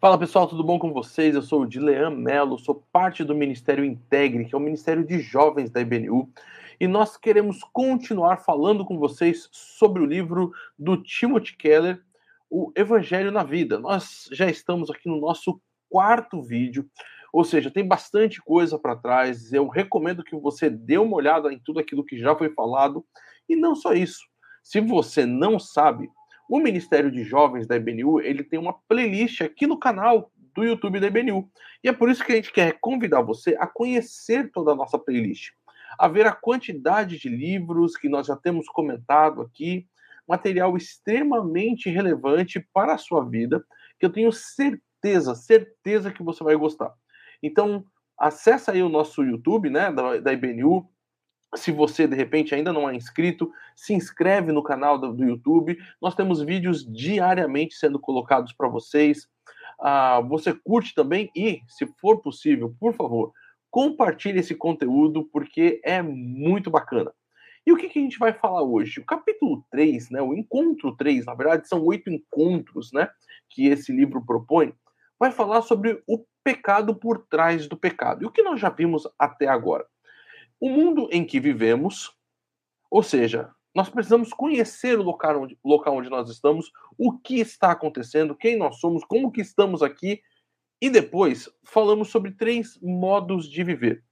Fala pessoal, tudo bom com vocês? Eu sou o Dilean Mello, sou parte do Ministério Integre, que é o Ministério de Jovens da IBNU, e nós queremos continuar falando com vocês sobre o livro do Timothy Keller, O Evangelho na Vida. Nós já estamos aqui no nosso quarto vídeo, ou seja, tem bastante coisa para trás. Eu recomendo que você dê uma olhada em tudo aquilo que já foi falado, e não só isso. Se você não sabe, o Ministério de Jovens da IBNU, ele tem uma playlist aqui no canal do YouTube da IBNU. E é por isso que a gente quer convidar você a conhecer toda a nossa playlist, a ver a quantidade de livros que nós já temos comentado aqui, material extremamente relevante para a sua vida, que eu tenho certeza, certeza que você vai gostar. Então, acessa aí o nosso YouTube, né, da, da IBNU, se você de repente ainda não é inscrito, se inscreve no canal do, do YouTube. Nós temos vídeos diariamente sendo colocados para vocês. Ah, você curte também e, se for possível, por favor, compartilhe esse conteúdo porque é muito bacana. E o que, que, a gente vai falar hoje? O capítulo 3, né, o encontro 3, na verdade são oito encontros né, que esse livro propõe, vai falar sobre o pecado por trás do pecado. E o que nós já vimos até agora? O mundo em que vivemos, ou seja, nós precisamos conhecer o local onde, local onde nós estamos, o que está acontecendo, quem nós somos, como que estamos aqui, e depois falamos sobre três modos de viver.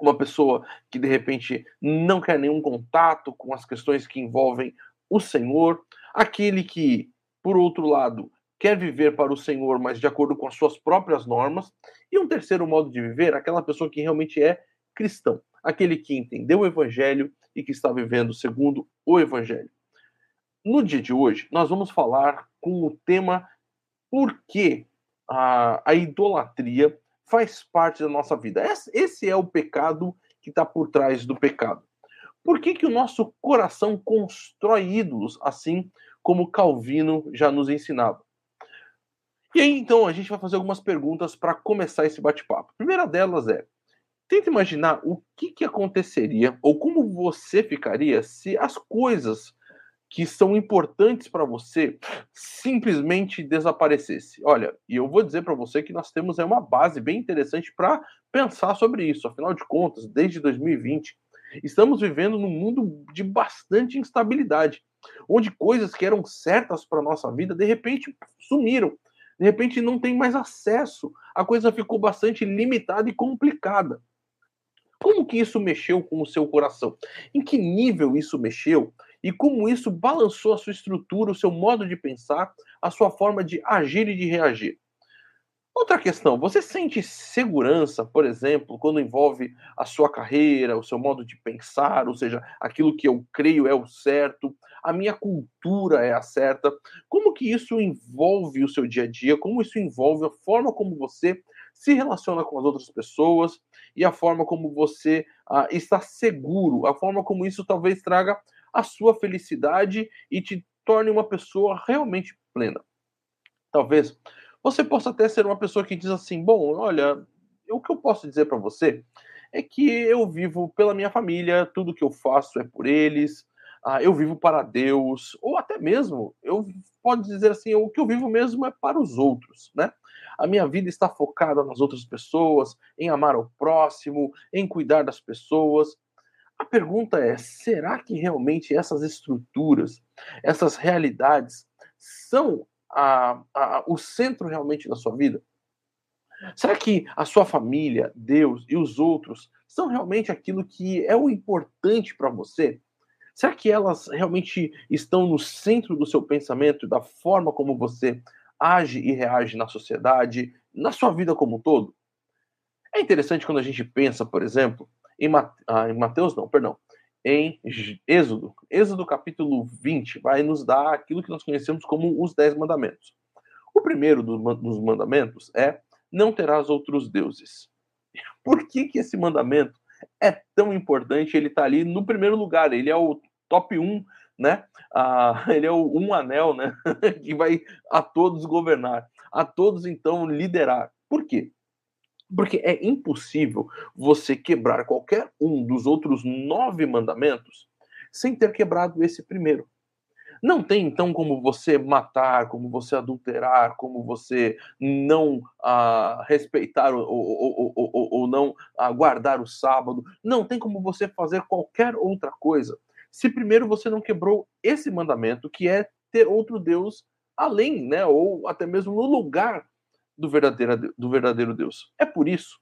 Uma pessoa que de repente não quer nenhum contato com as questões que envolvem o Senhor, aquele que, por outro lado, quer viver para o Senhor, mas de acordo com as suas próprias normas, e um terceiro modo de viver, aquela pessoa que realmente é cristão aquele que entendeu o evangelho e que está vivendo segundo o evangelho. No dia de hoje, nós vamos falar com o tema por que a, a idolatria faz parte da nossa vida. Esse é o pecado que está por trás do pecado. Por que, que o nosso coração constrói ídolos, assim como Calvino já nos ensinava? E aí, então, a gente vai fazer algumas perguntas para começar esse bate-papo. A primeira delas é: Tenta imaginar o que, que aconteceria ou como você ficaria se as coisas que são importantes para você simplesmente desaparecesse. Olha, e eu vou dizer para você que nós temos aí uma base bem interessante para pensar sobre isso. Afinal de contas, desde 2020, estamos vivendo num mundo de bastante instabilidade, onde coisas que eram certas para nossa vida de repente sumiram. De repente não tem mais acesso. A coisa ficou bastante limitada e complicada. Como que isso mexeu com o seu coração? Em que nível isso mexeu? E como isso balançou a sua estrutura, o seu modo de pensar, a sua forma de agir e de reagir? Outra questão, você sente segurança, por exemplo, quando envolve a sua carreira, o seu modo de pensar, ou seja, aquilo que eu creio é o certo, a minha cultura é a certa? Como que isso envolve o seu dia a dia? Como isso envolve a forma como você se relaciona com as outras pessoas e a forma como você ah, está seguro, a forma como isso talvez traga a sua felicidade e te torne uma pessoa realmente plena. Talvez você possa até ser uma pessoa que diz assim: bom, olha, o que eu posso dizer para você é que eu vivo pela minha família, tudo que eu faço é por eles, ah, eu vivo para Deus, ou até mesmo, eu pode dizer assim, o que eu vivo mesmo é para os outros, né? A minha vida está focada nas outras pessoas, em amar o próximo, em cuidar das pessoas. A pergunta é: será que realmente essas estruturas, essas realidades são a, a, o centro realmente da sua vida? Será que a sua família, Deus e os outros são realmente aquilo que é o importante para você? Será que elas realmente estão no centro do seu pensamento, da forma como você age e reage na sociedade, na sua vida como um todo? É interessante quando a gente pensa, por exemplo, em, Mate... ah, em Mateus, não, perdão, em Êxodo. Êxodo capítulo 20 vai nos dar aquilo que nós conhecemos como os Dez Mandamentos. O primeiro dos mandamentos é não terás outros deuses. Por que, que esse mandamento é tão importante? Ele está ali no primeiro lugar, ele é o top 1, né? Ah, ele é o um anel, né? que vai a todos governar, a todos então liderar. Por quê? Porque é impossível você quebrar qualquer um dos outros nove mandamentos sem ter quebrado esse primeiro. Não tem então como você matar, como você adulterar, como você não ah, respeitar ou, ou, ou, ou não ah, guardar o sábado. Não tem como você fazer qualquer outra coisa. Se primeiro você não quebrou esse mandamento, que é ter outro Deus além, né, ou até mesmo no lugar do verdadeiro, do verdadeiro Deus. É por isso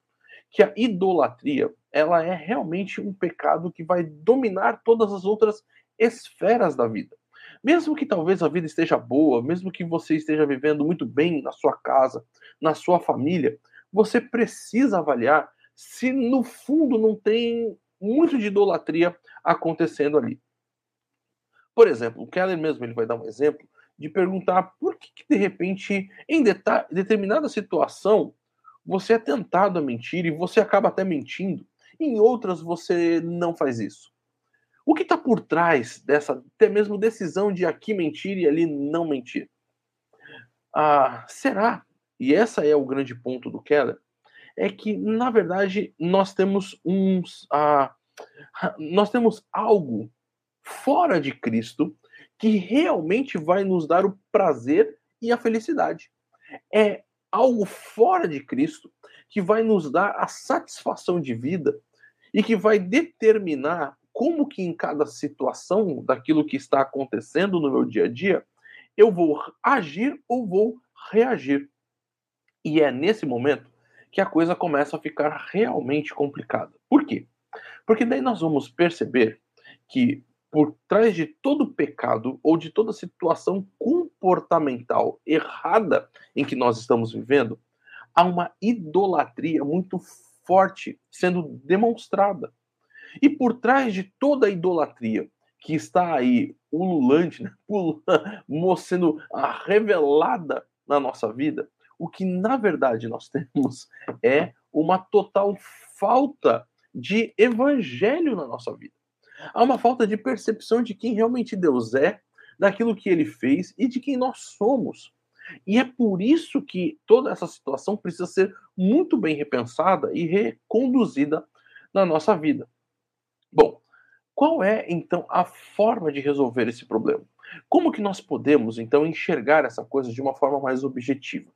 que a idolatria ela é realmente um pecado que vai dominar todas as outras esferas da vida. Mesmo que talvez a vida esteja boa, mesmo que você esteja vivendo muito bem na sua casa, na sua família, você precisa avaliar se no fundo não tem muito de idolatria acontecendo ali. Por exemplo, o Keller mesmo ele vai dar um exemplo de perguntar por que, que de repente, em determinada situação, você é tentado a mentir e você acaba até mentindo. Em outras, você não faz isso. O que está por trás dessa até mesmo decisão de aqui mentir e ali não mentir? Ah, será? E essa é o grande ponto do Keller, é que na verdade nós temos uns, ah, nós temos algo fora de Cristo que realmente vai nos dar o prazer e a felicidade. É algo fora de Cristo que vai nos dar a satisfação de vida e que vai determinar como que em cada situação daquilo que está acontecendo no meu dia a dia, eu vou agir ou vou reagir. E é nesse momento que a coisa começa a ficar realmente complicada. Por quê? Porque daí nós vamos perceber que por trás de todo pecado ou de toda situação comportamental errada em que nós estamos vivendo, há uma idolatria muito forte sendo demonstrada. E por trás de toda a idolatria que está aí ululante, né, sendo revelada na nossa vida, o que na verdade nós temos é uma total falta de evangelho na nossa vida. Há uma falta de percepção de quem realmente Deus é, daquilo que ele fez e de quem nós somos. E é por isso que toda essa situação precisa ser muito bem repensada e reconduzida na nossa vida. Bom, qual é então a forma de resolver esse problema? Como que nós podemos então enxergar essa coisa de uma forma mais objetiva?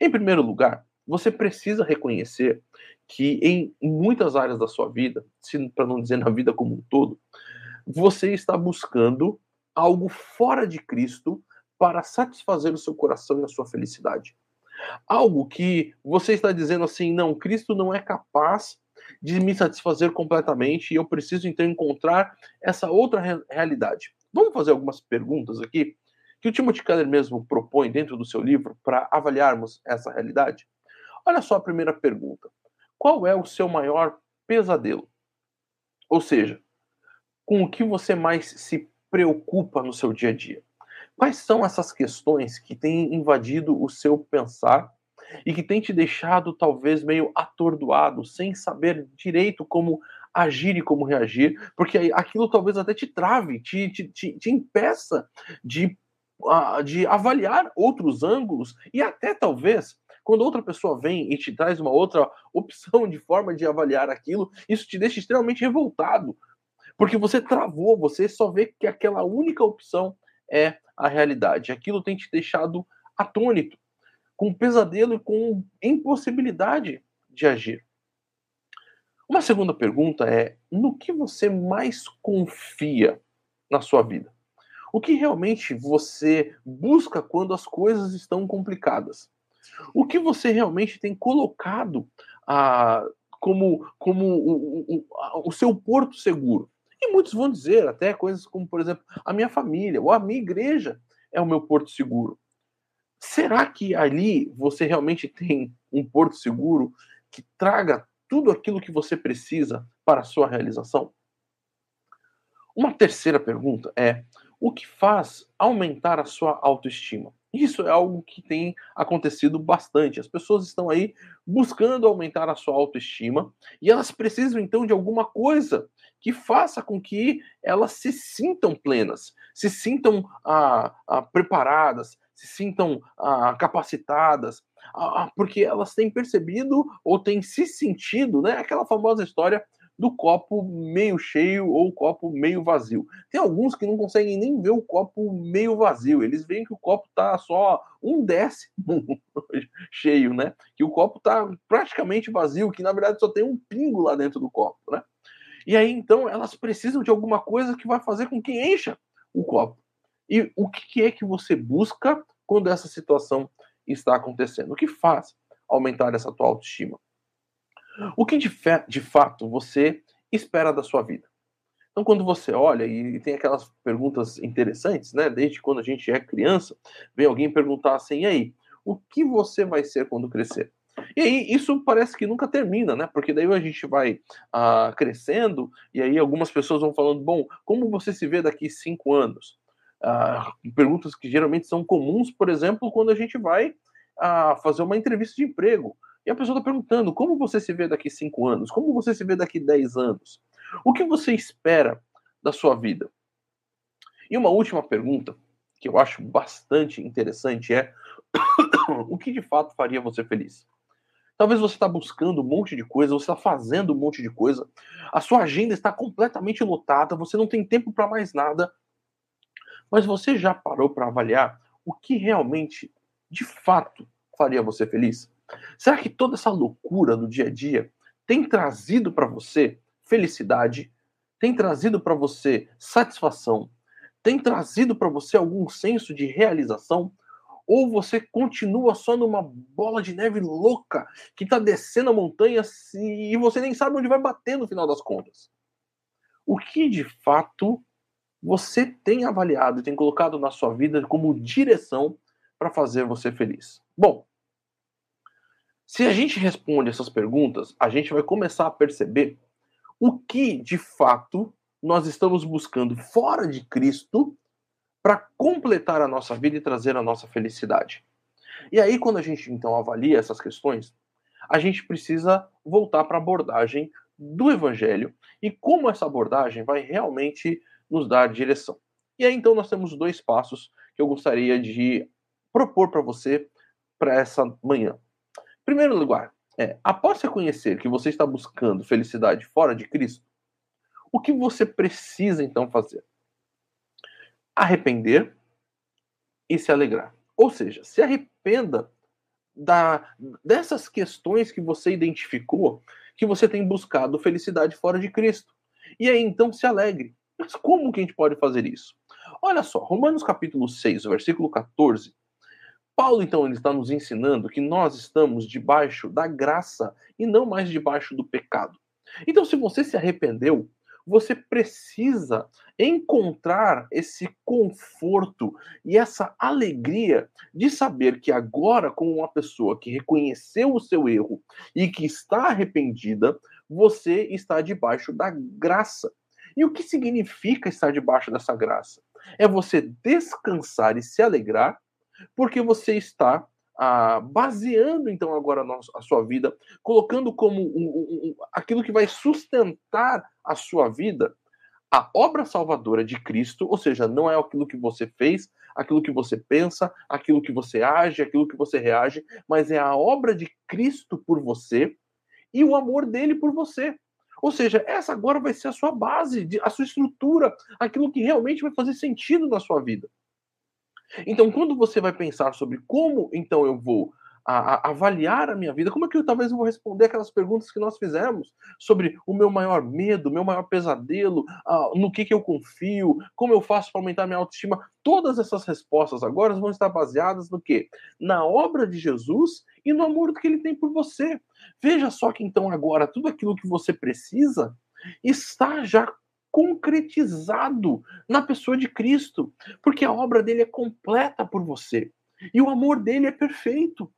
Em primeiro lugar, você precisa reconhecer que em muitas áreas da sua vida, para não dizer na vida como um todo, você está buscando algo fora de Cristo para satisfazer o seu coração e a sua felicidade. Algo que você está dizendo assim, não, Cristo não é capaz de me satisfazer completamente e eu preciso então encontrar essa outra re realidade. Vamos fazer algumas perguntas aqui que o Timothy Keller mesmo propõe dentro do seu livro para avaliarmos essa realidade. Olha só a primeira pergunta. Qual é o seu maior pesadelo? Ou seja, com o que você mais se preocupa no seu dia a dia? Quais são essas questões que têm invadido o seu pensar e que tem te deixado talvez meio atordoado, sem saber direito como agir e como reagir, porque aquilo talvez até te trave, te, te, te, te impeça de, de avaliar outros ângulos e até talvez quando outra pessoa vem e te traz uma outra opção de forma de avaliar aquilo, isso te deixa extremamente revoltado, porque você travou, você só vê que aquela única opção é a realidade. Aquilo tem te deixado atônito com pesadelo e com impossibilidade de agir. Uma segunda pergunta é: no que você mais confia na sua vida? O que realmente você busca quando as coisas estão complicadas? O que você realmente tem colocado ah, como, como o, o, o seu porto seguro? E muitos vão dizer até coisas como, por exemplo, a minha família ou a minha igreja é o meu porto seguro. Será que ali você realmente tem um porto seguro que traga tudo aquilo que você precisa para a sua realização? Uma terceira pergunta é: o que faz aumentar a sua autoestima? Isso é algo que tem acontecido bastante. As pessoas estão aí buscando aumentar a sua autoestima e elas precisam então de alguma coisa que faça com que elas se sintam plenas, se sintam ah, ah, preparadas, se sintam ah, capacitadas, ah, ah, porque elas têm percebido ou têm se sentido, né? Aquela famosa história do copo meio cheio ou copo meio vazio. Tem alguns que não conseguem nem ver o copo meio vazio, eles veem que o copo está só um décimo cheio, né? Que o copo está praticamente vazio, que na verdade só tem um pingo lá dentro do copo, né? E aí então elas precisam de alguma coisa que vai fazer com que encha o copo. E o que é que você busca quando essa situação está acontecendo? O que faz aumentar essa tua autoestima? O que de, de fato você espera da sua vida? Então, quando você olha e tem aquelas perguntas interessantes, né? Desde quando a gente é criança, vem alguém perguntar assim: e aí, o que você vai ser quando crescer? E aí, isso parece que nunca termina, né? Porque daí a gente vai ah, crescendo, e aí algumas pessoas vão falando: bom, como você se vê daqui cinco anos? Ah, perguntas que geralmente são comuns, por exemplo, quando a gente vai ah, fazer uma entrevista de emprego. E a pessoa está perguntando: como você se vê daqui cinco anos? Como você se vê daqui dez anos? O que você espera da sua vida? E uma última pergunta, que eu acho bastante interessante, é: o que de fato faria você feliz? Talvez você está buscando um monte de coisa, você está fazendo um monte de coisa, a sua agenda está completamente lotada, você não tem tempo para mais nada. Mas você já parou para avaliar o que realmente, de fato, faria você feliz? Será que toda essa loucura do dia a dia tem trazido para você felicidade? Tem trazido para você satisfação? Tem trazido para você algum senso de realização? Ou você continua só numa bola de neve louca que está descendo a montanha e você nem sabe onde vai bater no final das contas? O que de fato você tem avaliado e tem colocado na sua vida como direção para fazer você feliz? Bom, se a gente responde essas perguntas, a gente vai começar a perceber o que, de fato, nós estamos buscando fora de Cristo para completar a nossa vida e trazer a nossa felicidade. E aí, quando a gente então avalia essas questões, a gente precisa voltar para a abordagem do Evangelho e como essa abordagem vai realmente nos dar direção. E aí, então, nós temos dois passos que eu gostaria de propor para você para essa manhã primeiro lugar, é, após reconhecer que você está buscando felicidade fora de Cristo, o que você precisa então fazer? Arrepender e se alegrar. Ou seja, se arrependa da, dessas questões que você identificou que você tem buscado felicidade fora de Cristo. E aí então se alegre. Mas como que a gente pode fazer isso? Olha só, Romanos capítulo 6, versículo 14, Paulo, então, ele está nos ensinando que nós estamos debaixo da graça e não mais debaixo do pecado. Então, se você se arrependeu, você precisa encontrar esse conforto e essa alegria de saber que agora, como uma pessoa que reconheceu o seu erro e que está arrependida, você está debaixo da graça. E o que significa estar debaixo dessa graça? É você descansar e se alegrar porque você está ah, baseando então agora a, sua vida, colocando como um, um, um, aquilo que vai sustentar a sua vida a obra salvadora de Cristo, ou seja, não é aquilo que você fez, aquilo que você pensa, aquilo que você age, aquilo que você reage, mas é a obra de Cristo por você e o amor dele por você. Ou seja, essa agora vai ser a sua base, a sua estrutura, aquilo que realmente vai fazer sentido na sua vida. Então, quando você vai pensar sobre como então eu vou a, a, avaliar a minha vida, como é que eu talvez eu vou responder aquelas perguntas que nós fizemos sobre o meu maior medo, meu maior pesadelo, no que, que eu confio, como eu faço para aumentar minha autoestima, todas essas respostas agora vão estar baseadas no quê? Na obra de Jesus e no amor que ele tem por você. Veja só que então agora tudo aquilo que você precisa está já concretizado na pessoa de Cristo, porque a obra dele é completa por você e o amor dele é perfeito.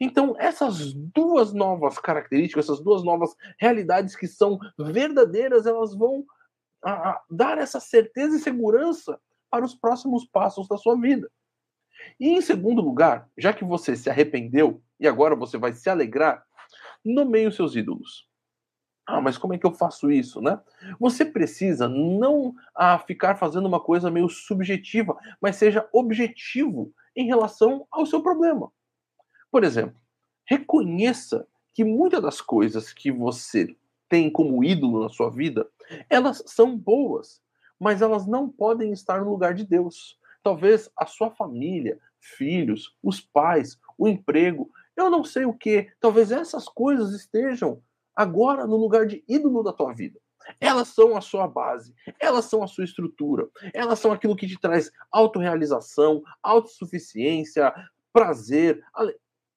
Então, essas duas novas características, essas duas novas realidades que são verdadeiras, elas vão a, a, dar essa certeza e segurança para os próximos passos da sua vida. E em segundo lugar, já que você se arrependeu e agora você vai se alegrar, nomeie os seus ídolos. Ah, mas como é que eu faço isso, né? Você precisa não ah, ficar fazendo uma coisa meio subjetiva, mas seja objetivo em relação ao seu problema. Por exemplo, reconheça que muitas das coisas que você tem como ídolo na sua vida, elas são boas, mas elas não podem estar no lugar de Deus. Talvez a sua família, filhos, os pais, o emprego, eu não sei o que, talvez essas coisas estejam agora no lugar de ídolo da tua vida. Elas são a sua base, elas são a sua estrutura, elas são aquilo que te traz autorrealização, autossuficiência, prazer,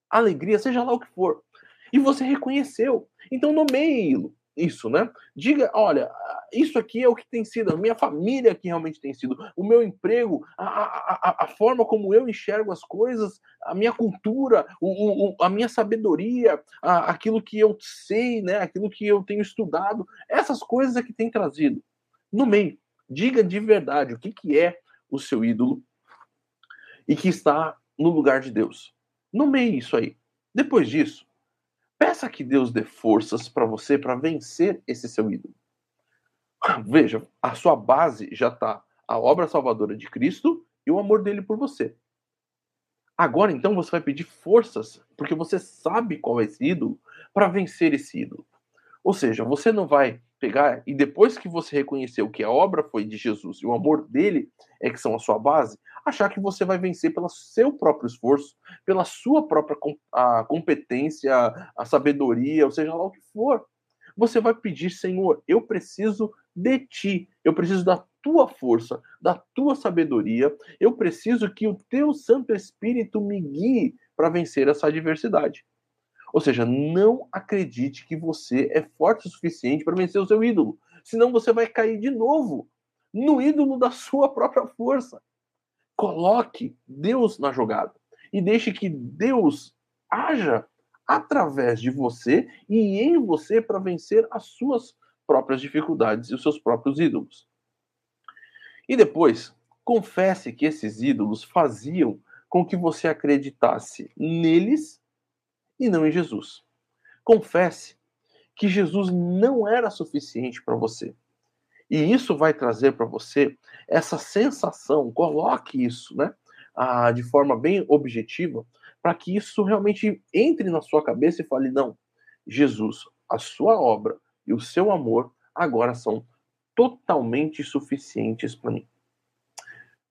alegria, seja lá o que for. E você reconheceu. Então nomeie isso, né? Diga, olha, isso aqui é o que tem sido, a minha família que realmente tem sido, o meu emprego, a, a, a forma como eu enxergo as coisas, a minha cultura, o, o, a minha sabedoria, a, aquilo que eu sei, né? Aquilo que eu tenho estudado, essas coisas é que tem trazido. No meio, diga de verdade o que, que é o seu ídolo e que está no lugar de Deus. Nomeie isso aí. Depois disso, Peça que Deus dê forças para você para vencer esse seu ídolo. Veja, a sua base já está a obra salvadora de Cristo e o amor dele por você. Agora então você vai pedir forças, porque você sabe qual é esse ídolo, para vencer esse ídolo. Ou seja, você não vai pegar e depois que você reconheceu que a obra foi de Jesus e o amor dele é que são a sua base, achar que você vai vencer pelo seu próprio esforço, pela sua própria a competência, a sabedoria, ou seja lá o que for. Você vai pedir, Senhor, eu preciso de ti, eu preciso da tua força, da tua sabedoria, eu preciso que o teu Santo Espírito me guie para vencer essa adversidade. Ou seja, não acredite que você é forte o suficiente para vencer o seu ídolo. Senão você vai cair de novo no ídolo da sua própria força. Coloque Deus na jogada e deixe que Deus haja através de você e em você para vencer as suas próprias dificuldades e os seus próprios ídolos. E depois, confesse que esses ídolos faziam com que você acreditasse neles e não em Jesus. Confesse que Jesus não era suficiente para você. E isso vai trazer para você essa sensação, coloque isso, né, ah, de forma bem objetiva, para que isso realmente entre na sua cabeça e fale: não, Jesus, a sua obra e o seu amor agora são totalmente suficientes para mim.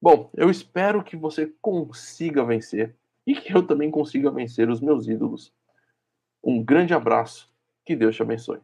Bom, eu espero que você consiga vencer e que eu também consiga vencer os meus ídolos. Um grande abraço, que Deus te abençoe.